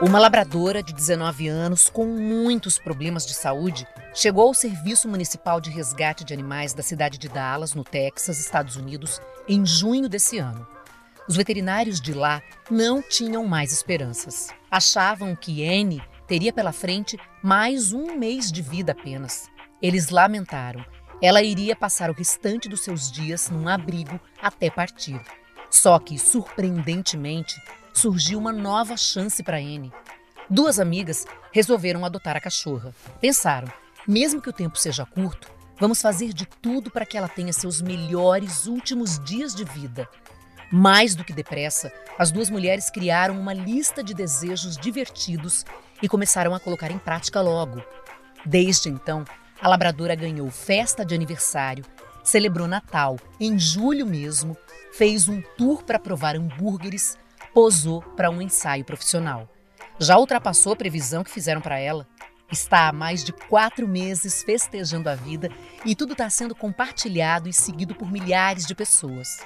Uma labradora de 19 anos com muitos problemas de saúde chegou ao Serviço Municipal de Resgate de Animais da cidade de Dallas, no Texas, Estados Unidos, em junho desse ano. Os veterinários de lá não tinham mais esperanças. Achavam que Anne teria pela frente mais um mês de vida apenas. Eles lamentaram. Ela iria passar o restante dos seus dias num abrigo até partir. Só que, surpreendentemente, surgiu uma nova chance para Anne. Duas amigas resolveram adotar a cachorra. Pensaram, mesmo que o tempo seja curto, vamos fazer de tudo para que ela tenha seus melhores últimos dias de vida. Mais do que depressa, as duas mulheres criaram uma lista de desejos divertidos e começaram a colocar em prática logo. Desde então, a labradora ganhou festa de aniversário, celebrou Natal em julho mesmo, fez um tour para provar hambúrgueres, posou para um ensaio profissional. Já ultrapassou a previsão que fizeram para ela. Está há mais de quatro meses festejando a vida e tudo está sendo compartilhado e seguido por milhares de pessoas.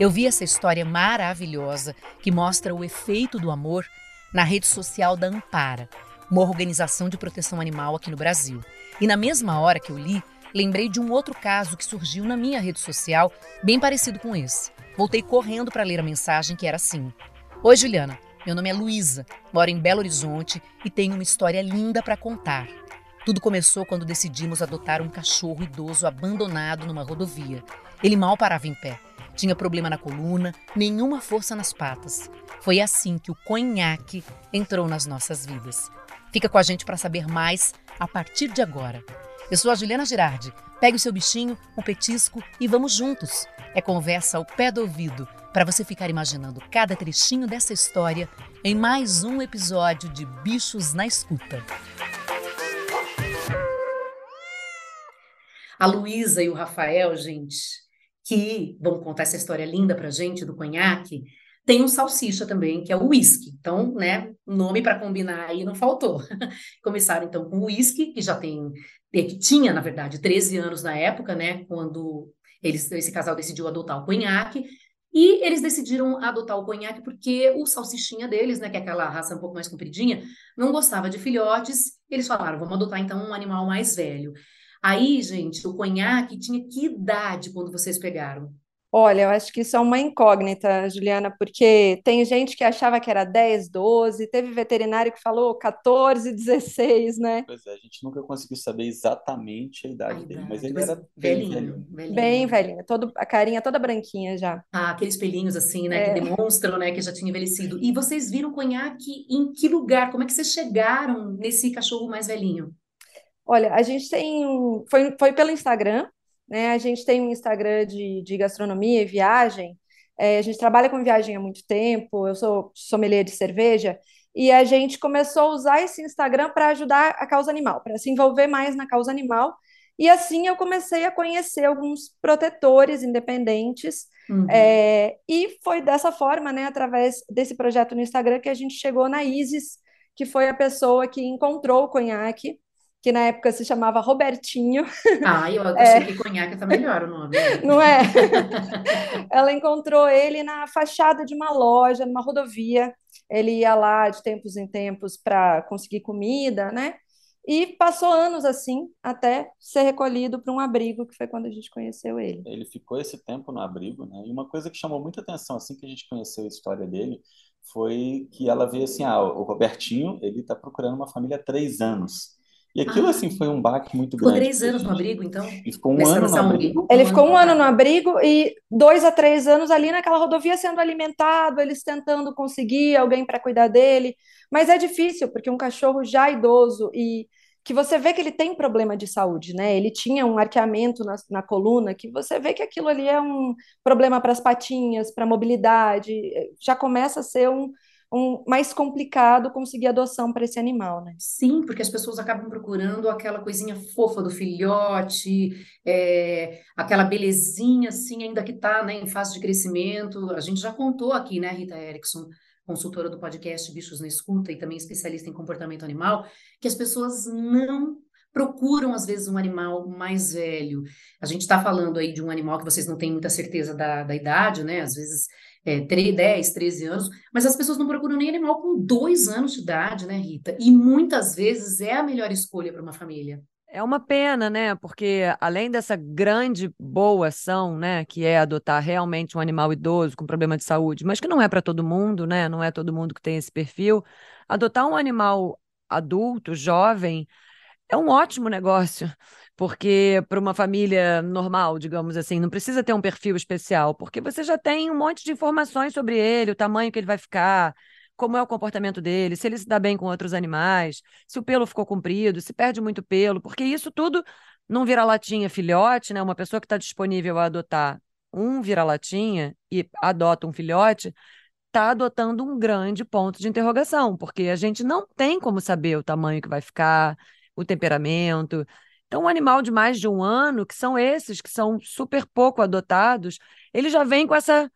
Eu vi essa história maravilhosa que mostra o efeito do amor na rede social da Ampara, uma organização de proteção animal aqui no Brasil. E na mesma hora que eu li, lembrei de um outro caso que surgiu na minha rede social, bem parecido com esse. Voltei correndo para ler a mensagem que era assim: Oi, Juliana. Meu nome é Luísa, moro em Belo Horizonte e tenho uma história linda para contar. Tudo começou quando decidimos adotar um cachorro idoso abandonado numa rodovia. Ele mal parava em pé. Tinha problema na coluna, nenhuma força nas patas. Foi assim que o conhaque entrou nas nossas vidas. Fica com a gente para saber mais a partir de agora. Eu sou a Juliana Girardi. Pegue o seu bichinho, um petisco e vamos juntos. É conversa ao pé do ouvido para você ficar imaginando cada trechinho dessa história em mais um episódio de Bichos na Escuta. A Luísa e o Rafael, gente, que vão contar essa história linda pra gente do conhaque, tem um salsicha também, que é o whisky. Então, né, nome para combinar aí não faltou. Começaram então com o whisky, que já tem, que tinha, na verdade, 13 anos na época, né, quando eles, esse casal decidiu adotar o conhaque. E eles decidiram adotar o conhaque porque o salsichinha deles, né, que é aquela raça um pouco mais compridinha, não gostava de filhotes. Eles falaram, vamos adotar então um animal mais velho. Aí, gente, o conhaque tinha que idade quando vocês pegaram? Olha, eu acho que isso é uma incógnita, Juliana, porque tem gente que achava que era 10, 12, teve veterinário que falou 14, 16, né? Pois é, a gente nunca conseguiu saber exatamente a idade A dele, idade, mas ele mas era bem velhinho, velho. velhinho. Bem velhinha, todo, a carinha toda branquinha já. Ah, aqueles pelinhos assim, né, que É. demonstram, né, que já tinha envelhecido. E vocês viram o conhaque em que lugar? Como é que vocês chegaram nesse cachorro mais velhinho? Olha, a gente tem um. Foi, foi pelo Instagram, né? A gente tem um Instagram de, de gastronomia e viagem. É, a gente trabalha com viagem há muito tempo, eu sou sommelier de cerveja, e a gente começou a usar esse Instagram para ajudar a causa animal, para se envolver mais na causa animal. E assim eu comecei a conhecer alguns protetores independentes. Uhum. é, e foi dessa forma, né, através desse projeto no Instagram, que a gente chegou na Isis, que foi a pessoa que encontrou o conhaque que na época se chamava Robertinho, Ah, eu achei que conhaque tá melhor o nome. né? não é? Ela encontrou ele na fachada de uma loja, numa rodovia. Ele ia lá de tempos em tempos para conseguir comida, né? E passou anos assim, até ser recolhido para um abrigo, que foi quando a gente conheceu ele. Ele ficou esse tempo no abrigo, né? E uma coisa que chamou muita atenção assim que a gente conheceu a história dele foi que ela veio assim, ah, o Robertinho, ele está procurando uma família há três anos. E aquilo Ah. assim foi um baque muito Ficou grande três pra anos no abrigo, então? E ficou um Nessa ano no abrigo. Ele ficou um ano ano. no abrigo e dois a três anos ali naquela rodovia sendo alimentado, eles tentando conseguir alguém para cuidar dele. Mas é difícil, porque um cachorro já idoso e que você vê que ele tem problema de saúde, né? Ele tinha um arqueamento na, na coluna, que você vê que aquilo ali é um problema para as patinhas, para a mobilidade, já começa a ser um, um mais complicado conseguir adoção para esse animal, né? Sim, porque as pessoas acabam procurando aquela coisinha fofa do filhote, é, aquela belezinha, assim, ainda que está, né, em fase de crescimento. A gente já contou aqui, né, Rita Erickson, consultora do podcast Bichos na Escuta e também especialista em comportamento animal, que as pessoas não procuram, às vezes, um animal mais velho. A gente está falando aí de um animal que vocês não têm muita certeza da, da idade, né? Às vezes é, 10, 13 anos, mas as pessoas não procuram nem animal com dois anos de idade, né, Rita? E muitas vezes é a melhor escolha para uma família. É uma pena, né? Porque além dessa grande boa ação, né, que é adotar realmente um animal idoso com problema de saúde, mas que não é para todo mundo, né? Não é todo mundo que tem esse perfil. Adotar um animal adulto, jovem, é um ótimo negócio, porque para uma família normal, digamos assim, não precisa ter um perfil especial, porque você já tem um monte de informações sobre ele, o tamanho que ele vai ficar, como é o comportamento dele, se ele se dá bem com outros animais, se o pelo ficou comprido, se perde muito pelo, porque isso tudo não vira-latinha filhote, né? Uma pessoa que está disponível a adotar um vira-latinha e adota um filhote, está adotando um grande ponto de interrogação, porque a gente não tem como saber o tamanho que vai ficar, o temperamento. Então, um animal de mais de um ano, que são esses que são super pouco adotados, ele já vem com essa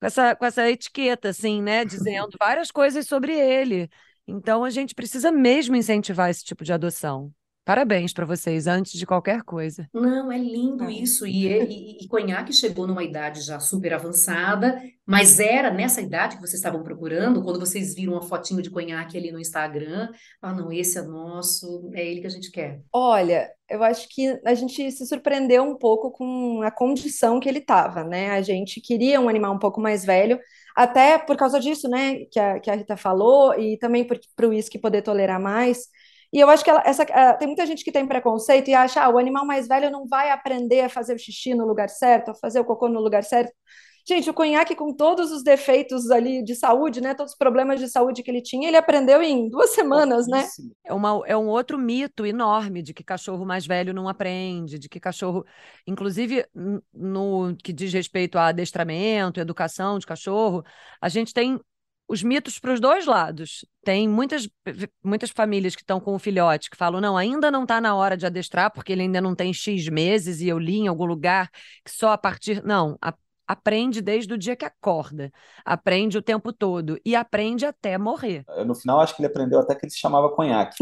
com essa, com essa etiqueta, assim, né? Dizendo várias coisas sobre ele. Então, a gente precisa mesmo incentivar esse tipo de adoção. Parabéns para vocês, antes de qualquer coisa. Não, é lindo é. isso. E, e, e Conhaque chegou numa idade já super avançada, mas era nessa idade que vocês estavam procurando, quando vocês viram uma fotinho de Conhaque ali no Instagram. Ah, não, esse é nosso, é ele que a gente quer. Olha, eu acho que a gente se surpreendeu um pouco com a condição que ele estava, né? A gente queria um animal um pouco mais velho, até por causa disso, né, que a, que a Rita falou, e também para o uísque poder tolerar mais. E eu acho que ela, essa, uh, tem muita gente que tem preconceito e acha, ah, o animal mais velho não vai aprender a fazer o xixi no lugar certo, a fazer o cocô no lugar certo. Gente, o conhaque, com todos os defeitos ali de saúde, né? Todos os problemas de saúde que ele tinha, ele aprendeu em duas semanas, né? É, uma, é um outro mito enorme de que cachorro mais velho não aprende, de que cachorro. Inclusive, no que diz respeito a adestramento, educação de cachorro, a gente tem os mitos para os dois lados. Tem muitas, muitas famílias que estão com o filhote que falam: não, ainda não está na hora de adestrar, porque ele ainda não tem X meses, e eu li em algum lugar que só a partir. Não, a aprende desde o dia que acorda, aprende o tempo todo e aprende até morrer. No final, acho que ele aprendeu até que ele se chamava conhaque.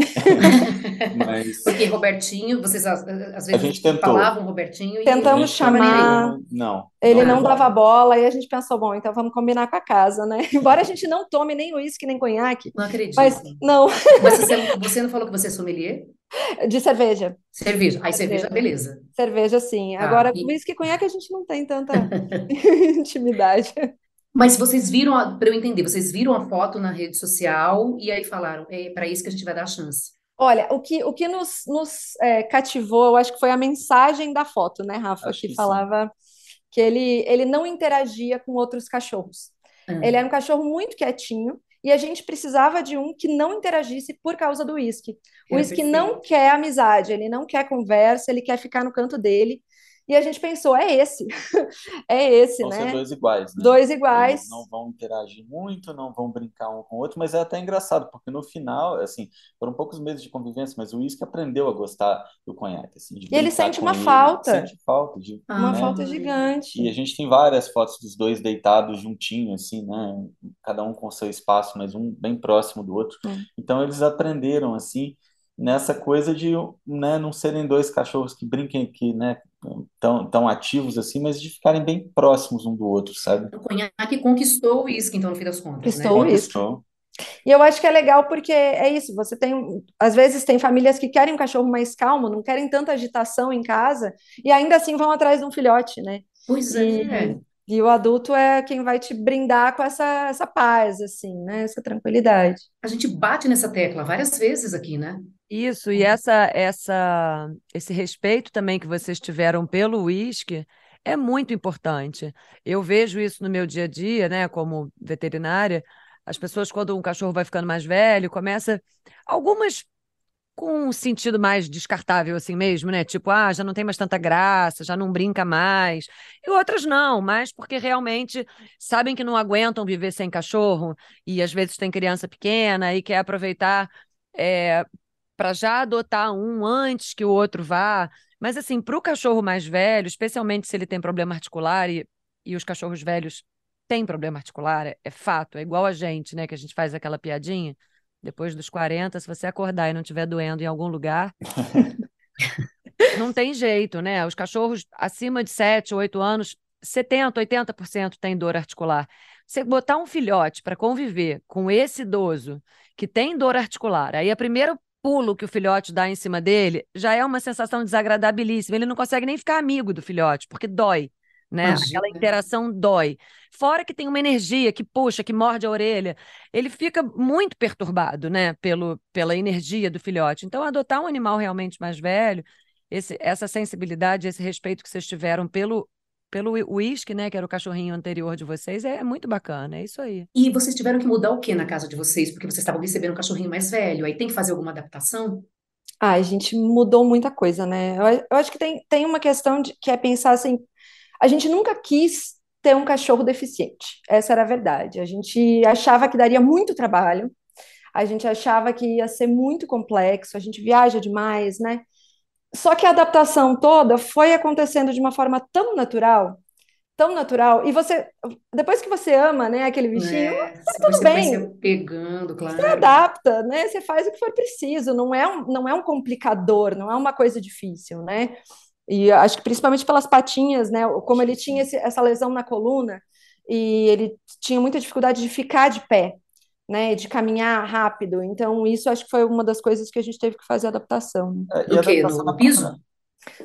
Mas... Porque Robertinho, vocês às vezes a gente tentou. falavam Robertinho e tentamos chamar. Não. Ele não, não dava bola e a gente pensou, bom, então vamos combinar com a casa, né? Embora a gente não tome nem uísque nem conhaque. Não acredito. Mas não. Mas você, você não falou que você é sommelier? De cerveja. Cerveja. Aí cerveja, beleza. Cerveja, sim. Ah, Agora, e... uísque e conhaque a gente não tem tanta intimidade. Mas vocês viram, para eu entender, vocês viram a foto na rede social e aí falaram, é para isso que a gente vai dar a chance. Olha, o que, o que nos, nos é, cativou, eu acho que foi a mensagem da foto, né, Rafa, acho que, que falava que ele, ele não interagia com outros cachorros. Hum. Ele era um cachorro muito quietinho, e a gente precisava de um que não interagisse por causa do uísque. O é, uísque não quer amizade, ele não quer conversa, ele quer ficar no canto dele. E a gente pensou, é esse, é esse, vão né? Ser dois iguais, né? Dois iguais. Eles não vão interagir muito, não vão brincar um com o outro, mas é até engraçado, porque no final, assim, foram poucos meses de convivência, mas o uísque aprendeu a gostar do conhaque, assim, E ele sente uma ele. falta. Sente falta de, uma né? falta gigante. E a gente tem várias fotos dos dois deitados juntinhos, assim, né? Cada um com seu espaço, mas um bem próximo do outro. Hum. Então eles aprenderam, assim, nessa coisa de né, não serem dois cachorros que brinquem, que né, tão, tão ativos assim, mas de ficarem bem próximos um do outro, sabe? O conhaque conquistou o uísque, então, no fim das contas, conquistou né? Conquistou. E eu acho que é legal porque é isso, você tem, às vezes tem famílias que querem um cachorro mais calmo, não querem tanta agitação em casa, e ainda assim vão atrás de um filhote, né? Pois e, é. E o adulto é quem vai te brindar com essa, essa paz, assim, né? Essa tranquilidade. A gente bate nessa tecla várias vezes aqui, né? Isso, e essa, essa, esse respeito também que vocês tiveram pelo uísque é muito importante. Eu vejo isso no meu dia a dia, né, como veterinária. As pessoas, quando um cachorro vai ficando mais velho, começa. Algumas com um sentido mais descartável assim mesmo, né? Tipo, ah, já não tem mais tanta graça, já não brinca mais. E outras não, mas porque realmente sabem que não aguentam viver sem cachorro e às vezes tem criança pequena e quer aproveitar é, para já adotar um antes que o outro vá. Mas, assim, para o cachorro mais velho, especialmente se ele tem problema articular, e, e os cachorros velhos têm problema articular, é, é fato, é igual a gente, né? Que a gente faz aquela piadinha. Depois dos 40, se você acordar e não estiver doendo em algum lugar. não tem jeito, né? Os cachorros acima de 7, 8 anos 70%, 80% tem dor articular. Você botar um filhote para conviver com esse idoso que tem dor articular, aí a primeiro pulo que o filhote dá em cima dele já é uma sensação desagradabilíssima. Ele não consegue nem ficar amigo do filhote, porque dói né? Imagina. Aquela interação dói. Fora que tem uma energia que puxa, que morde a orelha. Ele fica muito perturbado, né? Pelo, pela energia do filhote. Então, adotar um animal realmente mais velho, esse, essa sensibilidade, esse respeito que vocês tiveram pelo pelo whisky, né, que era o cachorrinho anterior de vocês, é muito bacana, é isso aí. E vocês tiveram que mudar o que na casa de vocês? Porque vocês estavam recebendo um cachorrinho mais velho, aí tem que fazer alguma adaptação? Ah, a gente mudou muita coisa, né? Eu, eu acho que tem, tem uma questão de, que é pensar assim, a gente nunca quis ter um cachorro deficiente, essa era a verdade. A gente achava que daria muito trabalho, a gente achava que ia ser muito complexo, a gente viaja demais, né? Só que a adaptação toda foi acontecendo de uma forma tão natural, tão natural, e você, depois que você ama, né, aquele bichinho, é, tá tudo bem. Vai pegando, claro. Você adapta, né? Você faz o que for preciso, não é um, não é um complicador, não é uma coisa difícil, né? E acho que principalmente pelas patinhas, né? Como ele tinha esse, essa lesão na coluna e ele tinha muita dificuldade de ficar de pé, né? De caminhar rápido. Então, isso acho que foi uma das coisas que a gente teve que fazer adaptação. Né? É, no quê? No, no piso?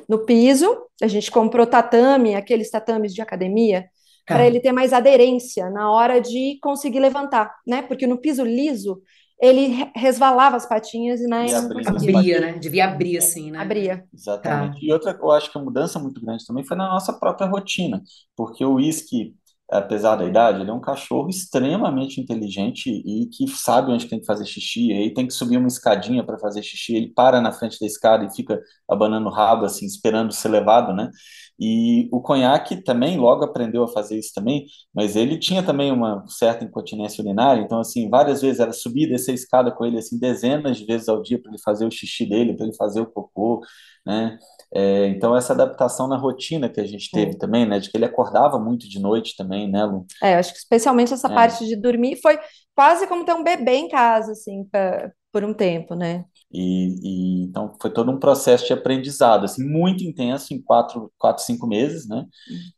No piso, a gente comprou tatame, aqueles tatames de academia, tá. para ele ter mais aderência na hora de conseguir levantar, né? Porque no piso liso, ele resvalava as patinhas e, né, e abria, né? Devia abrir assim, né? Abria. Exatamente. Tá. E outra, eu acho que a mudança muito grande também foi na nossa própria rotina, porque o uísque, apesar da idade, ele é um cachorro extremamente inteligente e que sabe onde tem que fazer xixi, e aí tem que subir uma escadinha para fazer xixi, ele para na frente da escada e fica abanando o rabo, assim, esperando ser levado, né? E o conhaque também logo aprendeu a fazer isso também, mas ele tinha também uma certa incontinência urinária, então assim, várias vezes era subir e descer a escada com ele assim dezenas de vezes ao dia para ele fazer o xixi dele, para ele fazer o cocô, né? É, então essa adaptação na rotina que a gente teve é. também, né, de que ele acordava muito de noite também, né, Lu? É, acho que especialmente essa é. parte de dormir foi quase como ter um bebê em casa, assim, pra, por um tempo, né? E, e, então foi todo um processo de aprendizado, assim, muito intenso em quatro, quatro cinco meses, né?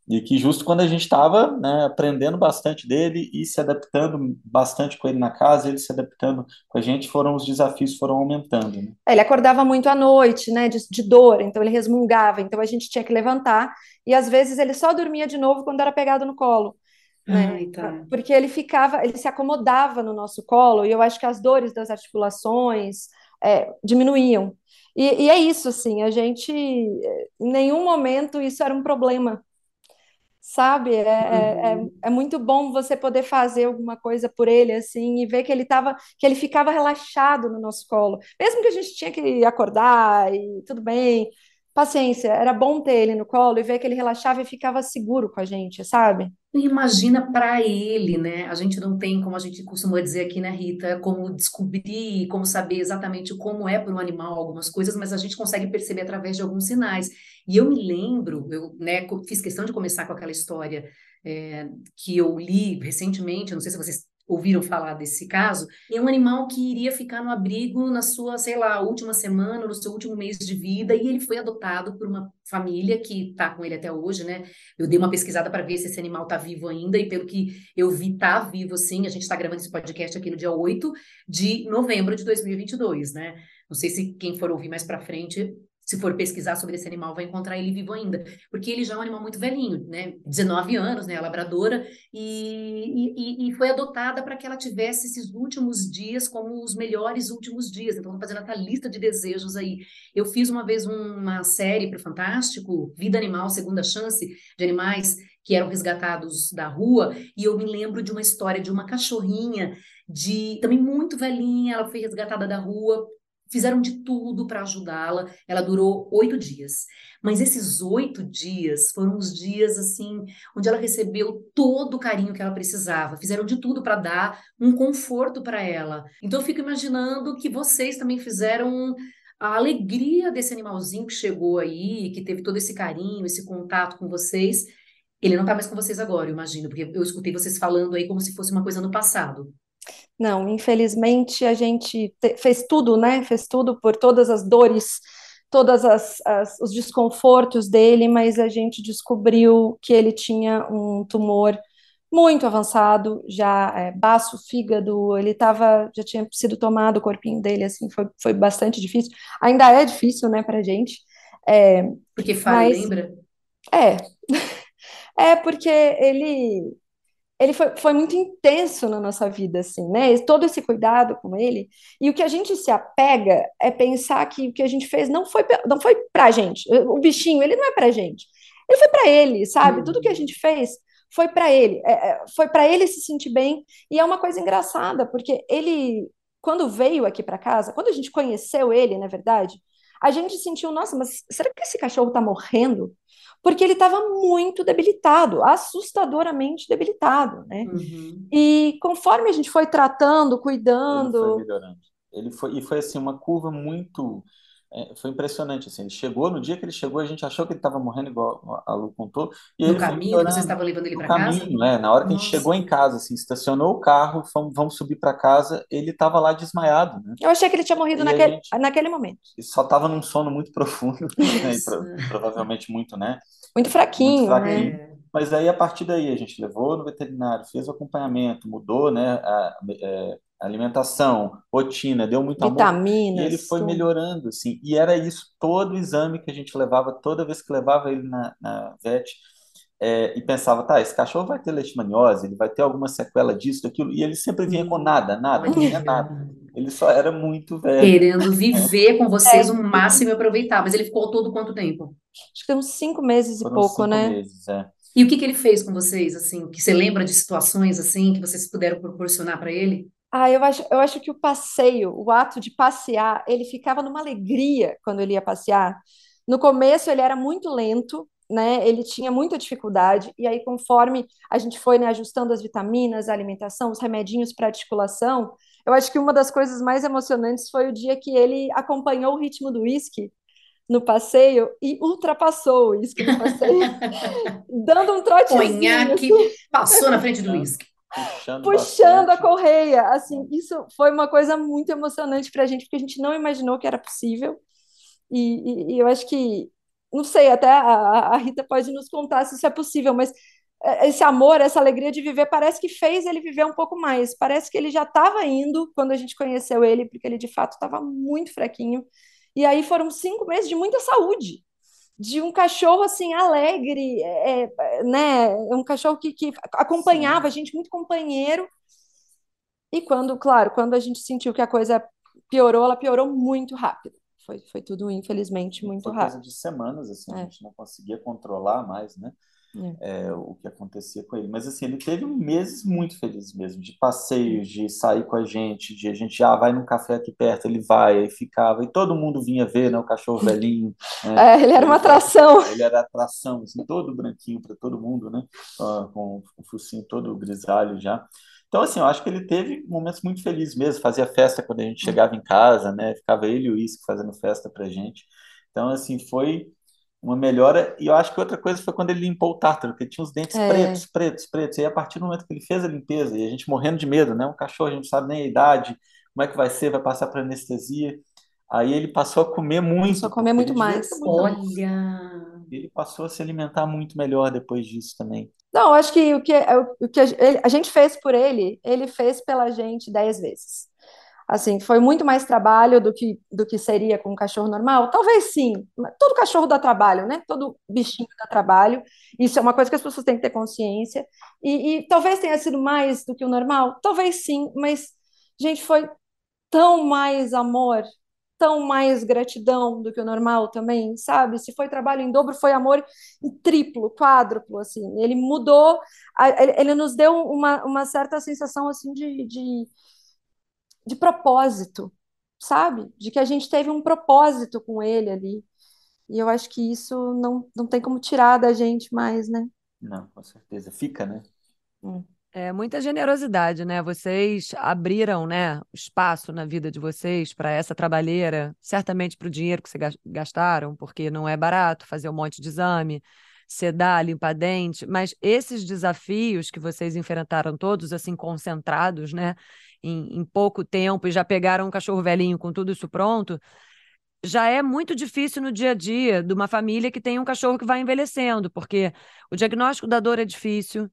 E que justo quando a gente estava né, aprendendo bastante dele e se adaptando bastante com ele na casa, ele se adaptando com a gente, foram os desafios foram aumentando. Né? É, ele acordava muito à noite, né? De, de dor, então ele resmungava, então a gente tinha que levantar e às vezes ele só dormia de novo quando era pegado no colo. Né? Ai, tá. Porque ele ficava, ele se acomodava no nosso colo, e eu acho que as dores das articulações, é, diminuíam. E, e, é isso, assim, a gente, em nenhum momento isso era um problema, sabe? É, é, é, uhum. é, muito bom você poder fazer alguma coisa por ele, assim, e ver que ele tava, que ele ficava relaxado no nosso colo, mesmo que a gente tinha que acordar e tudo bem, paciência, era bom ter ele no colo e ver que ele relaxava e ficava seguro com a gente, sabe? Imagina para ele, né? A gente não tem, como a gente costuma dizer aqui, né, Rita, como descobrir, como saber exatamente como é para um animal algumas coisas, mas a gente consegue perceber através de alguns sinais. E eu me lembro, eu né, fiz questão de começar com aquela história é, que eu li recentemente, não sei se vocês ouviram falar desse caso, é um animal que iria ficar no abrigo na sua, sei lá, última semana, no seu último mês de vida, e ele foi adotado por uma família que está com ele até hoje, né? Eu dei uma pesquisada para ver se esse animal está vivo ainda, e pelo que eu vi, está vivo sim. A gente está gravando esse podcast aqui no dia 8 de novembro de 2022, né? Não sei se quem for ouvir mais para frente se for pesquisar sobre esse animal, vai encontrar ele vivo ainda, porque ele já é um animal muito velhinho, né? 19 anos, né? A labradora, e, e, e foi adotada para que ela tivesse esses últimos dias como os melhores últimos dias. Então, fazendo essa lista de desejos aí. Eu fiz uma vez uma série para o Fantástico, Vida Animal, Segunda Chance, de animais que eram resgatados da rua, e eu me lembro de uma história de uma cachorrinha de também muito velhinha, ela foi resgatada da rua fizeram de tudo para ajudá-la. Ela durou oito dias. Mas esses oito dias foram os dias assim onde ela recebeu todo o carinho que ela precisava. Fizeram de tudo para dar um conforto para ela. Então eu fico imaginando que vocês também fizeram a alegria desse animalzinho que chegou aí, que teve todo esse carinho, esse contato com vocês. Ele não está mais com vocês agora, eu imagino, porque eu escutei vocês falando aí como se fosse uma coisa no passado. Não, infelizmente a gente fez tudo, né? Fez tudo por todas as dores todos os desconfortos dele, mas a gente descobriu que ele tinha um tumor muito avançado, já é, baço, fígado, ele tava, já tinha sido tomado o corpinho dele, assim, foi, foi bastante difícil. Ainda é difícil, né, pra gente. É, porque fala, lembra? É. É porque ele ele foi, foi muito intenso na nossa vida, assim, né? Todo esse cuidado com ele. E o que a gente se apega é pensar que o que a gente fez não foi, não foi pra gente. O bichinho, ele não é pra gente. Ele foi para ele, sabe? Tudo que a gente fez foi para ele. É, é foi para ele se sentir bem. E é uma coisa engraçada, porque ele, quando veio aqui para casa, quando a gente conheceu ele, na verdade, a gente sentiu, nossa, mas será que esse cachorro está morrendo? porque ele estava muito debilitado, assustadoramente debilitado, né? Uhum. E conforme a gente foi tratando, cuidando, ele foi melhorando. Ele foi e foi assim uma curva muito é, foi impressionante, assim, ele chegou, no dia que ele chegou, a gente achou que ele estava morrendo, igual a Lu contou, e no caminho, vocês estavam levando ele para casa? caminho, é, na hora que Nossa. a gente chegou em casa, assim, estacionou o carro, fomos, vamos subir para casa, ele estava lá desmaiado, né? Eu achei que ele tinha morrido naquele, gente, naquele momento. Ele só estava num sono muito profundo, né, pro, provavelmente muito, né? Muito fraquinho, muito fraquinho. Né? Mas aí, a partir daí, a gente levou no veterinário, fez o acompanhamento, mudou, né, a, a, é, alimentação, rotina, deu muito Vitaminas, amor. E ele foi tudo. melhorando, assim. E era isso, todo o exame que a gente levava, toda vez que levava ele na, na vet, é, e pensava, tá, esse cachorro vai ter leishmaniose, ele vai ter alguma sequela disso, daquilo, e ele sempre vinha com nada, nada, não tinha nada. Ele só era muito velho. Querendo viver com vocês é. o máximo e aproveitar, mas ele ficou todo quanto tempo? Acho que uns cinco meses Foram e pouco, cinco né? Meses, é. E o que, que ele fez com vocês, assim? Que você lembra de situações assim que vocês puderam proporcionar para ele? Ah, eu acho, eu acho que o passeio, o ato de passear, ele ficava numa alegria quando ele ia passear. No começo ele era muito lento, né? Ele tinha muita dificuldade, e aí, conforme a gente foi né, ajustando as vitaminas, a alimentação, os remedinhos para articulação, eu acho que uma das coisas mais emocionantes foi o dia que ele acompanhou o ritmo do uísque no passeio e ultrapassou o uísque no passeio, dando um trotezinho. Conhaque assim. passou na frente do uísque puxando, puxando a correia. Assim, isso foi uma coisa muito emocionante para a gente, porque a gente não imaginou que era possível. E, e, e eu acho que, não sei, até a, a, Rita pode nos contar se isso é possível, mas é, esse amor, essa alegria de viver, parece que fez ele viver um pouco mais. Parece que ele já estava indo quando a gente conheceu ele, porque ele de fato estava muito fraquinho. E aí foram cinco meses de muita saúde de um cachorro assim alegre, é, é né? Um cachorro que, que acompanhava Sim. a gente, muito companheiro. E quando, claro, quando a gente sentiu que a coisa piorou, ela piorou muito rápido. Foi, foi tudo, infelizmente, muito foi rápido. Coisa de semanas, assim, é. a gente não conseguia controlar mais, né? É. É, o que acontecia com ele. Mas assim, ele teve meses muito felizes mesmo, de passeios, de sair com a gente, de a gente ah, vai num café aqui perto, ele vai, aí ficava, e todo mundo vinha ver, né, o cachorro velhinho. Né? É, ele era uma atração. Ele era atração, assim, todo branquinho para todo mundo, né? com o focinho todo grisalho já. Então, assim, eu acho que ele teve momentos muito felizes mesmo, fazia festa quando a gente chegava em casa, né? Ficava ele e o Isque fazendo festa pra gente. Então, assim, foi uma melhora. E eu acho que outra coisa foi quando ele limpou o tártaro, porque ele tinha os dentes é. pretos, pretos, pretos. E a partir do momento que ele fez a limpeza, e a gente morrendo de medo, né? Um cachorro, a gente não sabe nem a idade, como é que vai ser, vai passar para anestesia. Aí ele passou a comer muito. Passou a comer muito mais. Olha! Ele passou a se alimentar muito melhor depois disso também. Não, acho que o que, o que a gente fez por ele, ele fez pela gente dez vezes. Assim, foi muito mais trabalho do que, do que seria com um cachorro normal? Talvez sim. Todo cachorro dá trabalho, né? Todo bichinho dá trabalho. Isso é uma coisa que as pessoas têm que ter consciência. E, e talvez tenha sido mais do que o normal? Talvez sim, mas, gente, foi tão mais amor, tão mais gratidão do que o normal também, sabe? Se foi trabalho em dobro, foi amor em triplo, quádruplo, assim. Ele mudou, ele nos deu uma, uma certa sensação, assim, de, de de propósito, sabe? De que a gente teve um propósito com ele ali. E eu acho que isso não, não tem como tirar da gente mais, né? Não, com certeza. Fica, né? Hum. É muita generosidade, né? Vocês abriram, né, espaço na vida de vocês para essa trabalheira, certamente para o dinheiro que vocês gastaram, porque não é barato fazer um monte de exame, sedar, limpar dente, mas esses desafios que vocês enfrentaram todos assim concentrados, né, em, em pouco tempo e já pegaram um cachorro velhinho com tudo isso pronto, já é muito difícil no dia a dia de uma família que tem um cachorro que vai envelhecendo, porque o diagnóstico da dor é difícil.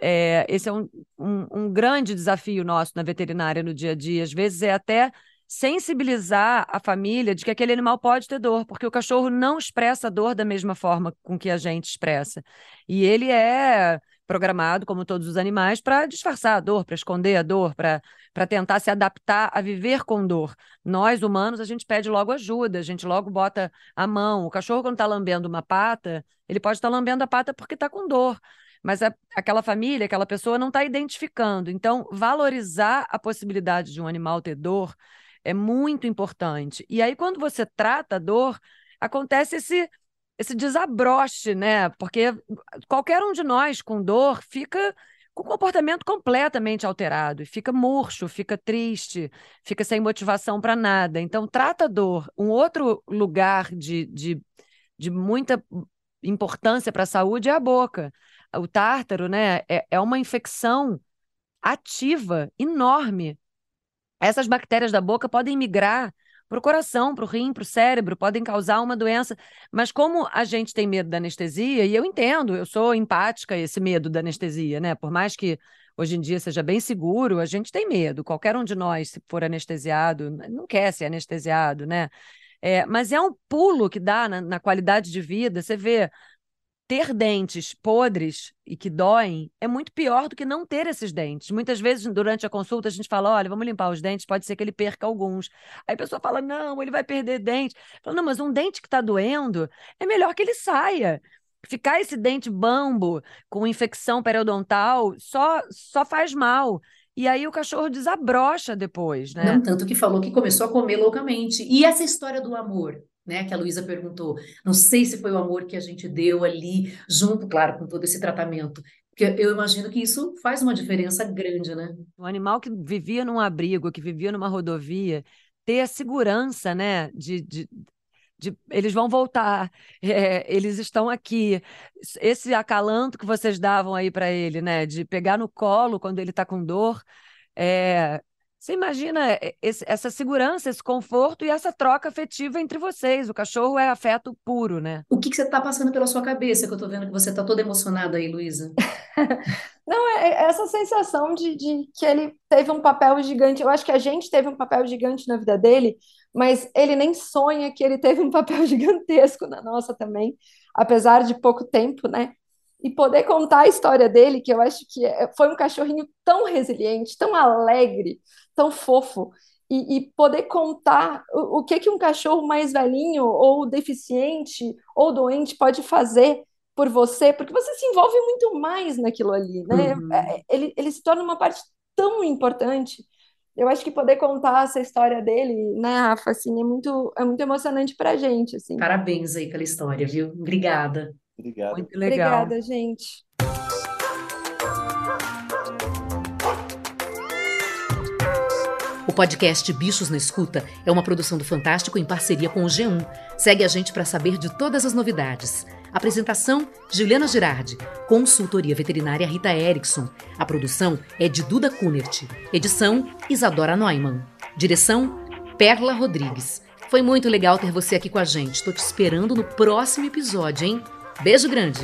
É, esse é um, um, um grande desafio nosso na veterinária no dia a dia. Às vezes é até sensibilizar a família de que aquele animal pode ter dor, porque o cachorro não expressa dor da mesma forma com que a gente expressa. E ele é programado, como todos os animais, para disfarçar a dor, para esconder a dor, para tentar se adaptar a viver com dor. Nós, humanos, a gente pede logo ajuda, a gente logo bota a mão. O cachorro, quando está lambendo uma pata, ele pode estar tá lambendo a pata porque está com dor. Mas a, aquela família, aquela pessoa não está identificando. Então, valorizar a possibilidade de um animal ter dor é muito importante. E aí, quando você trata a dor, acontece esse esse desabroche, né? Porque qualquer um de nós com dor fica com o comportamento completamente alterado, fica murcho, fica triste, fica sem motivação para nada. Então, trata a dor. Um outro lugar de, de, de muita importância para a saúde é a boca. O tártaro, né, é, é uma infecção ativa enorme. Essas bactérias da boca podem migrar para o coração, para o rim, para o cérebro, podem causar uma doença. Mas como a gente tem medo da anestesia, e eu entendo, eu sou empática esse medo da anestesia, né? Por mais que hoje em dia seja bem seguro, a gente tem medo. Qualquer um de nós, se for anestesiado, não quer ser anestesiado, né? É, mas é um pulo que dá na, na qualidade de vida. Você vê ter dentes podres e que doem é muito pior do que não ter esses dentes. Muitas vezes, durante a consulta, a gente fala: olha, vamos limpar os dentes, pode ser que ele perca alguns. Aí a pessoa fala: não, ele vai perder dente. Fala, não, mas um dente que está doendo é melhor que ele saia. Ficar esse dente bambo com infecção periodontal só, só faz mal. E aí o cachorro desabrocha depois, né? Não, tanto que falou que começou a comer loucamente. E essa história do amor? Né? Que a Luísa perguntou. Não sei se foi o amor que a gente deu ali, junto, claro, com todo esse tratamento. Porque eu imagino que isso faz uma diferença grande, né? O animal que vivia num abrigo, que vivia numa rodovia, ter a segurança, né? De, de, de eles vão voltar, é, eles estão aqui. Esse acalanto que vocês davam aí para ele, né? De pegar no colo quando ele está com dor. É, você imagina eh, esse, essa segurança, esse conforto e essa troca afetiva entre vocês. O cachorro é afeto puro, né? O que, que você está passando pela sua cabeça? Que eu estou vendo que você está toda emocionada aí, Luísa. Não, é, é essa sensação de, de que ele teve um papel gigante. Eu acho que a gente teve um papel gigante na vida dele, mas ele nem sonha que ele teve um papel gigantesco na nossa também, apesar de pouco tempo, né? E poder contar a história dele, que eu acho que é, foi um cachorrinho tão resiliente, tão alegre, tão fofo, e, e poder contar o, o, que que um cachorro mais velhinho ou deficiente ou doente pode fazer por você, porque você se envolve muito mais naquilo ali, né? Uhum. É, ele, ele se torna uma parte tão importante. Eu acho que poder contar essa história dele, né, Rafa, assim, é muito, é muito emocionante pra gente, assim. Parabéns aí pela história, viu? Obrigada. Obrigado. Muito legal. Obrigada, gente. O podcast Bichos na Escuta é uma produção do Fantástico em parceria com o G1. Segue a gente para saber de todas as novidades. Apresentação: Juliana Girardi. Consultoria veterinária Rita Erickson. A produção é de Duda Kunert. Edição: Isadora Neumann. Direção: Perla Rodrigues. Foi muito legal ter você aqui com a gente. Estou te esperando no próximo episódio, hein? Beijo grande!